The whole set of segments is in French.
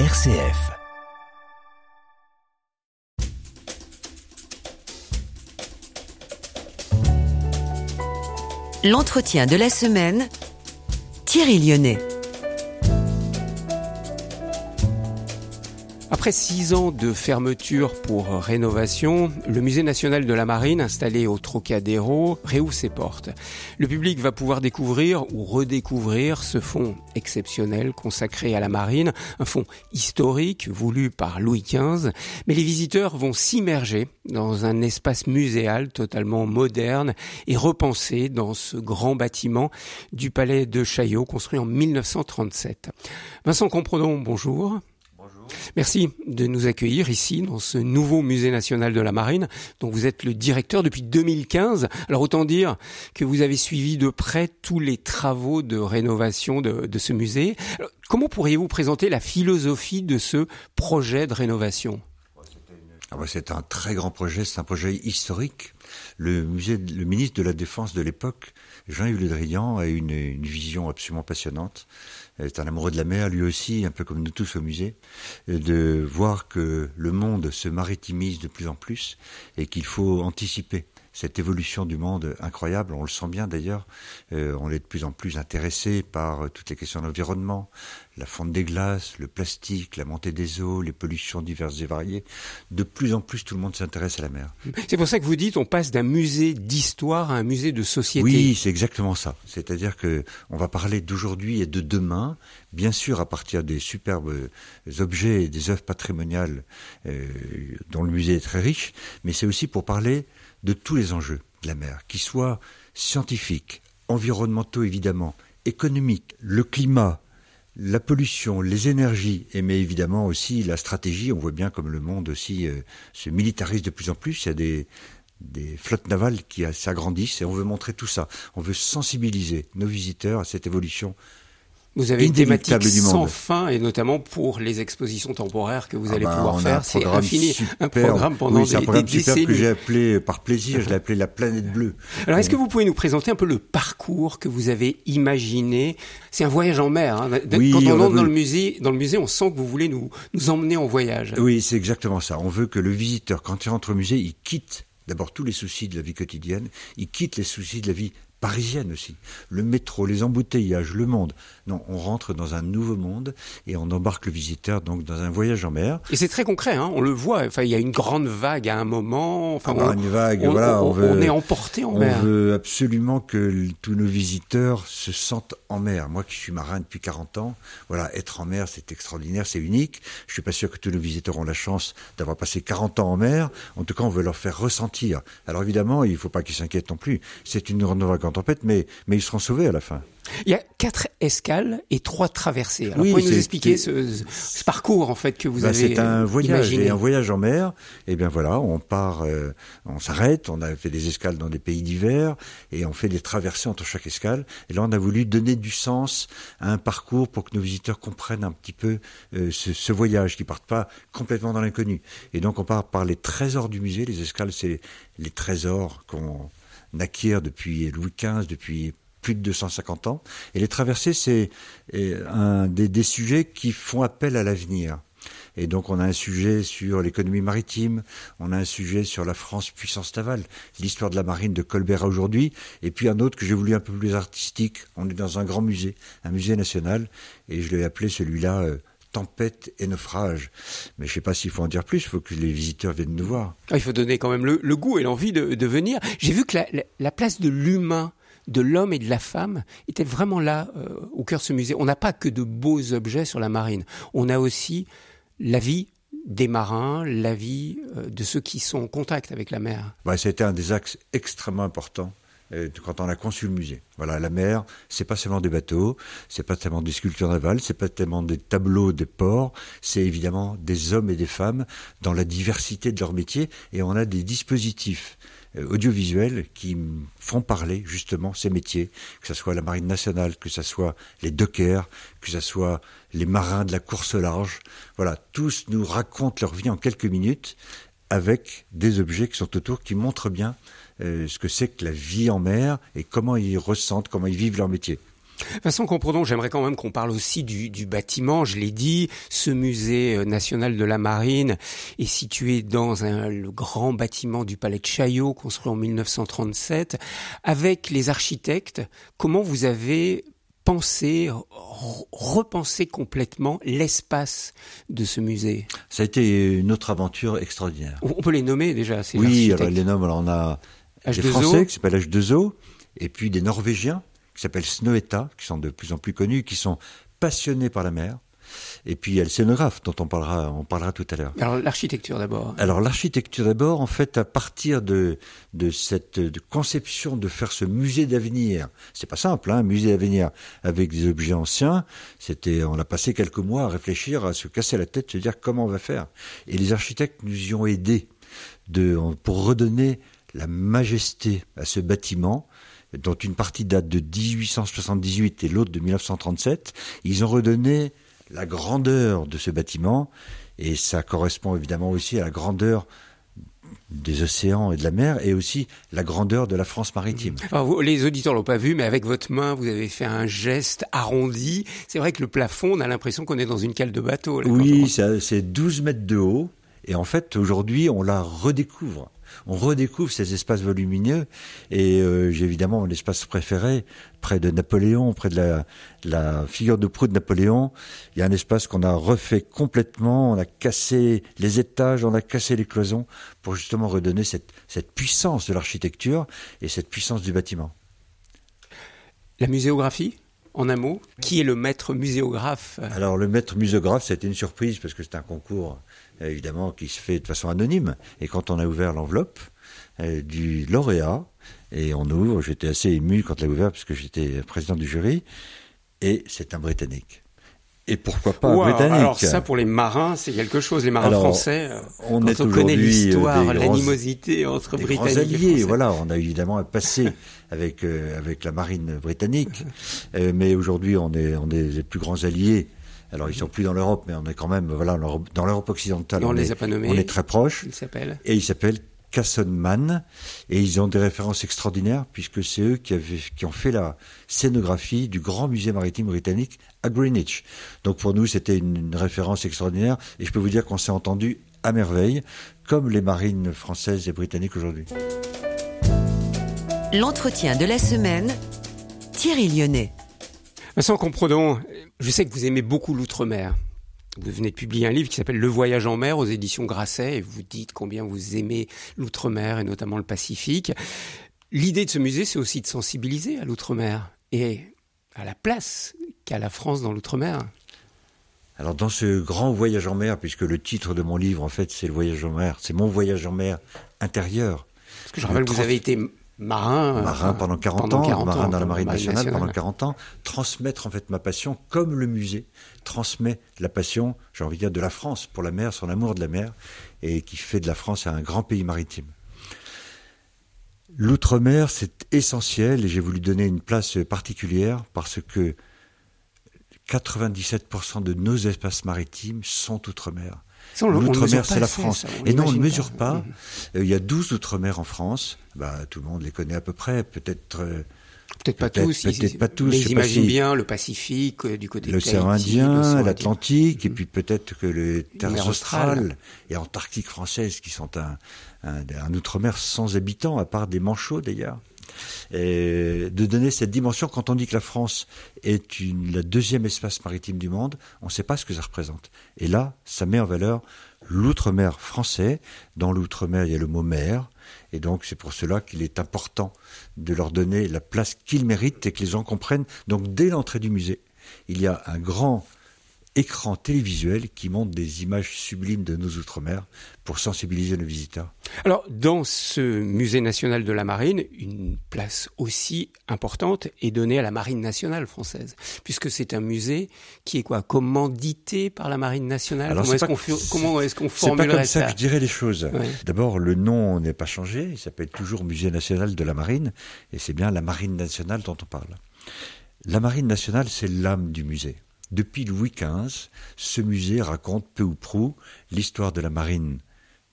RCF. L'entretien de la semaine, Thierry Lyonnais. Après six ans de fermeture pour rénovation, le Musée national de la marine, installé au Trocadéro, réouvre ses portes. Le public va pouvoir découvrir ou redécouvrir ce fonds exceptionnel consacré à la marine, un fonds historique voulu par Louis XV, mais les visiteurs vont s'immerger dans un espace muséal totalement moderne et repensé dans ce grand bâtiment du palais de Chaillot construit en 1937. Vincent Comprenons, bonjour. Merci de nous accueillir ici dans ce nouveau musée national de la marine dont vous êtes le directeur depuis 2015. Alors autant dire que vous avez suivi de près tous les travaux de rénovation de, ce musée. Comment pourriez-vous présenter la philosophie de ce projet de rénovation? Ah bah, c'est un très grand projet, c'est un projet historique. Le musée, le ministre de la Défense de l'époque, Jean-Yves Le Drian, a une, une vision absolument passionnante. Est un amoureux de la mer, lui aussi, un peu comme nous tous au musée, de voir que le monde se maritimise de plus en plus et qu'il faut anticiper cette évolution du monde incroyable, on le sent bien d'ailleurs, euh, on est de plus en plus intéressé par euh, toutes les questions d'environnement, la fonte des glaces, le plastique, la montée des eaux, les pollutions diverses et variées. De plus en plus, tout le monde s'intéresse à la mer. C'est pour ça que vous dites, on passe d'un musée d'histoire à un musée de société. Oui, c'est exactement ça. C'est-à-dire que on va parler d'aujourd'hui et de demain, bien sûr à partir des superbes objets et des œuvres patrimoniales euh, dont le musée est très riche, mais c'est aussi pour parler de tous les enjeux de la mer, qu'ils soient scientifiques, environnementaux évidemment, économiques, le climat, la pollution, les énergies, et mais évidemment aussi la stratégie. On voit bien comme le monde aussi euh, se militarise de plus en plus. Il y a des, des flottes navales qui s'agrandissent et on veut montrer tout ça. On veut sensibiliser nos visiteurs à cette évolution vous avez une thématique sans fin et notamment pour les expositions temporaires que vous ah allez bah, pouvoir faire. C'est infini. Un programme pendant oui, des, un programme des super décennies. que j'ai appelé par plaisir, je l'ai appelé la planète bleue. Alors est-ce que vous pouvez nous présenter un peu le parcours que vous avez imaginé? C'est un voyage en mer. Hein. Oui, Quand on, on entre voulu- dans le musée, dans le musée, on sent que vous voulez nous nous emmener en voyage. Oui, c'est exactement ça. On veut que le visiteur, quand il rentre au musée, il quitte d'abord tous les soucis de la vie quotidienne, il quitte les soucis de la vie parisienne aussi. Le métro, les embouteillages, le monde. Non, on rentre dans un nouveau monde et on embarque le visiteur donc dans un voyage en mer. Et c'est très concret. Hein. On le voit. Enfin, il y a une grande vague à un moment. Enfin, Ah bah, on, une vague, on- voilà, on- on veut- on est emporté en On mer. veut absolument que tous nos visiteurs se sentent en mer. Moi qui suis marin depuis 40 ans, voilà, être en mer, c'est extraordinaire, c'est unique. Je suis pas sûr que tous nos visiteurs ont la chance d'avoir passé 40 ans en mer. En tout cas, on veut leur faire ressentir. Alors évidemment, il faut pas qu'ils s'inquiètent non plus. C'est une grande vague en tempête, mais, mais ils seront sauvés à la fin. Il y a quatre escales et trois traversées. Alors, Oui, pouvez-vous nous expliquer ce, ce parcours en fait que vous Ben, avez c'est un voyage imaginé et un voyage en mer. Et bien voilà, on part, euh, on s'arrête, on a fait des escales dans des pays divers et on fait des traversées entre chaque escale. Et là, on a voulu donner du sens à un parcours pour que nos visiteurs comprennent un petit peu euh, ce, ce voyage, qu'ils partent pas complètement dans l'inconnu. Et donc, on part par les trésors du musée. Les escales, c'est les trésors qu'on acquiert depuis Louis XV, depuis plus de 250 ans. Et les traversées, c'est euh, un des, sujets qui font appel à l'avenir. Et donc on a un sujet sur l'économie maritime, on a un sujet sur la France puissance navale, l'histoire de la marine de Colbert aujourd'hui, et puis un autre que j'ai voulu un peu plus artistique. On est dans un grand musée, un musée national, et je l'ai appelé celui-là euh, Tempête et naufrage. Mais je sais pas s'il faut en dire plus, il faut que les visiteurs viennent nous voir. Ah, Il faut donner quand même le, goût et l'envie de, venir. J'ai vu que la- la place de l'humain, de l'homme et de la femme était vraiment là euh, au cœur de ce musée. On n'a pas que de beaux objets sur la marine. On a aussi la vie des marins, la vie euh, de ceux qui sont en contact avec la mer. A été un des axes extrêmement importants euh, quand on a conçu le musée. Voilà, la mer, c'est pas seulement des bateaux, c'est pas tellement des sculptures navales, c'est pas tellement des tableaux des ports, c'est évidemment des hommes et des femmes dans la diversité de leur métier, et on a des dispositifs audiovisuels qui font parler justement ces métiers, que ce soit la marine nationale, que ce soit les dockers, que ce soit les marins de la course large. Voilà, tous nous racontent leur vie en quelques minutes avec des objets qui sont autour, qui montrent bien euh, ce que c'est que la vie en mer et comment ils ressentent, comment ils vivent leur métier. Vincent Comprenons, j'aimerais quand même qu'on parle aussi du, du bâtiment. Je l'ai dit, ce musée euh, national de la marine est situé dans un, le grand bâtiment du palais de Chaillot, construit en 1937. Avec les architectes, comment vous avez pensé, repensé complètement l'espace de ce musée? Ça a été une autre aventure extraordinaire. On peut les nommer déjà, ces Oui, alors les noms, alors on a H2O. des Français qui s'appellent H2O, et puis des Norvégiens qui s'appellent Snøhetta, qui sont de plus en plus connus, qui sont passionnés par la mer. Et puis il y a le scénographe dont on parlera, on parlera tout à l'heure. Alors l'architecture d'abord. Alors l'architecture d'abord, en fait, à partir de, de cette conception de faire ce musée d'avenir, c'est pas simple, hein, musée d'avenir avec des objets anciens. C'était, on a passé quelques mois à réfléchir, à se casser la tête, se dire comment on va faire. Et les architectes nous y ont aidés de, pour redonner la majesté à ce bâtiment dont une partie date de 1878 et l'autre de 1937, ils ont redonné la grandeur de ce bâtiment, et ça correspond évidemment aussi à la grandeur des océans et de la mer, et aussi la grandeur de la France maritime. Alors les auditeurs l'ont pas vu, mais avec votre main, vous avez fait un geste arrondi. C'est vrai que le plafond, on a l'impression qu'on est dans une cale de bateau. oui, c'est 12 mètres de haut, et en fait, aujourd'hui, on la redécouvre on redécouvre ces espaces volumineux. Et euh, j'ai évidemment mon espace préféré, près de Napoléon, près de la, figure de proue de Napoléon. Il y a un espace qu'on a refait complètement. On a cassé les étages, on a cassé les cloisons pour justement redonner cette, cette puissance de l'architecture et cette puissance du bâtiment. La muséographie? En un mot, qui est le maître muséographe Alors le maître muséographe, c'était une surprise parce que c'est un concours évidemment, qui se fait de façon anonyme. Et quand on a ouvert l'enveloppe euh, du lauréat, et on ouvre, j'étais assez ému quand on l'a ouvert, parce que j'étais président du jury, et c'est un Britannique. Et pourquoi pas un Britannique Alors ça, pour les marins, c'est quelque chose. Les marins français, euh, on, quand on connaît euh, l'histoire, l'animosité entre Britanniques alliés, et Voilà, on a évidemment un passé avec avec la marine britannique, mais aujourd'hui, on est on est les plus grands alliés alors ils sont plus dans l'Europe, mais on est quand même voilà dans l'Europe occidentale. on, les a pas nommés. On est très proche. Ils s'appellent. Et ils s'appellent Cassonman et ils ont des références extraordinaires puisque c'est eux qui, avaient, qui ont fait la scénographie du grand musée maritime britannique à Greenwich. Donc pour nous c'était une, référence extraordinaire et je peux vous dire qu'on s'est entendu à merveille comme les marines françaises et britanniques aujourd'hui. L'entretien de la semaine, Thierry Lyonnais. Vincent Comprenons, je sais que vous aimez beaucoup l'outre-mer. Vous venez de publier un livre qui s'appelle Le voyage en mer aux éditions Grasset et vous dites combien vous aimez l'outre-mer et notamment le Pacifique. L'idée de ce musée, c'est aussi de sensibiliser à l'outre-mer et à la place qu'a la France dans l'outre-mer. Alors dans ce grand voyage en mer, puisque le titre de mon livre en fait c'est le voyage en mer, c'est mon voyage en mer intérieur. Parce que je rappelle que vous avez été marin, marin euh, pendant 40 ans, marin dans la marine nationale, pendant 40 ans, transmettre en fait ma passion comme le musée transmet la passion, j'ai envie de dire, de la France pour la mer, son amour de la mer, et qui fait de la France un grand pays maritime. L'outre-mer, c'est essentiel et j'ai voulu donner une place particulière parce que 97% de nos espaces maritimes sont outre-mer. L'outre-mer, c'est la France. et non, on ne mesure pas. Euh, il y a 12 outre-mer en France. Bah, tout le monde les connaît à peu près. Peut-être. Euh, peut-être pas tous. Peut-être pas tous. Mais j'imagine bien le Pacifique, euh, du côté de L'océan Indien, l'Atlantique, et puis peut-être que les terres australes et antarctiques françaises, qui sont un, un, un outre-mer sans habitants, à part des manchots d'ailleurs et de donner cette dimension. Quand on dit que la France est la deuxième espace maritime du monde, on ne sait pas ce que ça représente. Et là, ça met en valeur l'outre-mer français. Dans l'outre-mer, il y a le mot mer. Et donc, c'est pour cela qu'il est important de leur donner la place qu'ils méritent et que les gens comprennent. Donc, dès l'entrée du musée, il y a un grand écran télévisuel qui montre des images sublimes de nos Outre-mer pour sensibiliser nos visiteurs. Alors, dans ce musée national de la marine, une place aussi importante est donnée à la marine nationale française, puisque c'est un musée qui est quoi Commandité par la marine nationale? Alors, Comment est-ce qu'on est qu C'est pas comme ça, que je dirais les choses. D'abord, le nom n'est pas changé, il s'appelle toujours Musée national de la marine, et c'est bien la marine nationale dont on parle. La marine nationale, c'est l'âme du musée. Depuis Louis XV, ce musée raconte peu ou prou l'histoire de la marine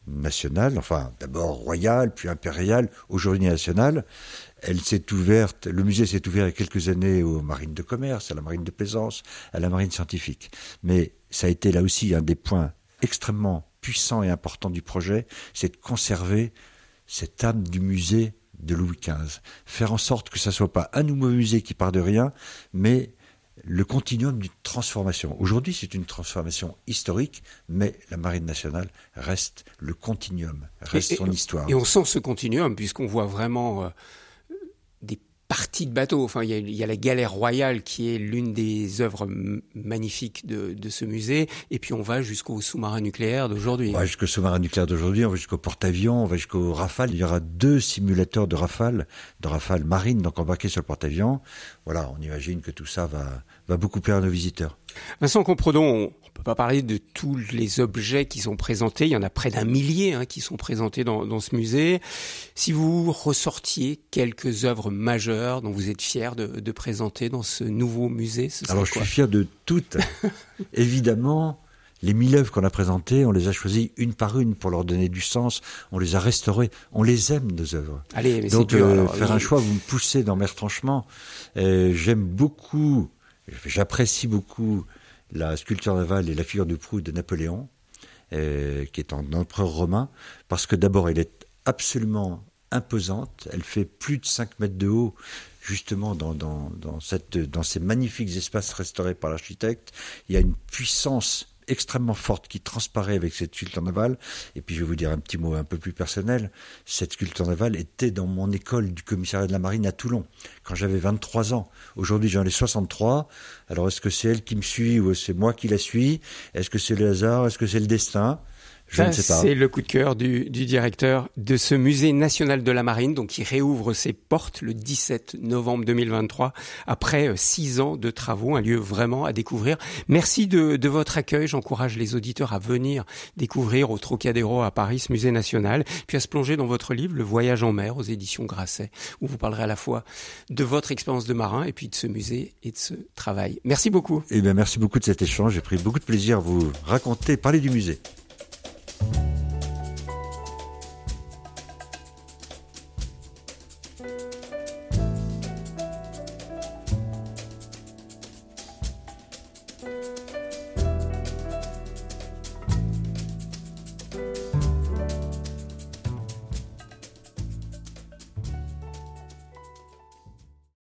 nationale, enfin d'abord royale, puis impériale, aujourd'hui nationale. Elle s'est ouverte, le musée s'est ouvert il y a quelques années aux marines de commerce, à la marine de plaisance, à la marine scientifique. Mais ça a été là aussi un des points extrêmement puissants et importants du projet, c'est de conserver cette âme du musée de Louis XV. Faire en sorte que ça soit pas un nouveau musée qui part de rien, mais le continuum d'une transformation. Aujourd'hui, c'est une transformation historique, mais la Marine nationale reste le continuum, reste son histoire. Et on sent ce continuum, puisqu'on voit vraiment euh, partie de bateau. Enfin, il y a, la galère royale qui est l'une des œuvres magnifiques de, ce musée. Et puis on va jusqu'au sous-marin nucléaire d'aujourd'hui. Va jusqu'au sous-marin nucléaire d'aujourd'hui, on va jusqu'au porte-avions, on va jusqu'au Rafale. Il y aura deux simulateurs de Rafale, de Rafale marine, donc embarqués sur le porte-avions. Voilà, on imagine que tout ça va, va beaucoup plaire à nos visiteurs. Vincent Compredon, on peut pas parler de tous les objets qui sont présentés. Il y en a près d'un millier hein, qui sont présentés dans, dans, ce musée. Si vous ressortiez quelques œuvres majeures dont vous êtes fier de, de présenter dans ce nouveau musée, ce alors je suis fier de toutes. Évidemment, les mille œuvres qu'on a présentées, on les a choisies une par une pour leur donner du sens. On les a restaurées. On les aime nos œuvres. Allez, mais donc dur, euh, alors, faire oui. un choix, vous me poussez dans mes retranchements. Euh, J'aime beaucoup, j'apprécie beaucoup la sculpture navale et la figure de proue de Napoléon, euh, qui est un empereur romain, parce que d'abord, elle est absolument imposante. Elle fait plus de 5 mètres de haut, justement dans, ces magnifiques espaces restaurés par l'architecte. Il y a une puissance extrêmement forte qui transparaît avec cette sculpture navale. Et puis je vais vous dire un petit mot un peu plus personnel. Cette sculpture navale était dans mon école du commissariat de la marine à Toulon, quand j'avais 23 ans. Aujourd'hui j'en ai 63. Alors est-ce que c'est elle qui me suit ou c'est moi qui la suis? Est-ce que c'est le hasard? Est-ce que c'est le destin? Je ne sais pas. C'est le coup de cœur du, du, directeur de ce musée national de la marine, donc qui réouvre ses portes le 17 novembre 2023 après six ans de travaux, un lieu vraiment à découvrir. Merci de, de votre accueil. J'encourage les auditeurs à venir découvrir au Trocadéro à Paris ce musée national, puis à se plonger dans votre livre Le Voyage en mer aux éditions Grasset, où vous parlerez à la fois de votre expérience de marin et puis de ce musée et de ce travail. Merci beaucoup. Eh bien, merci beaucoup de cet échange. J'ai pris beaucoup de plaisir à vous raconter, parler du musée.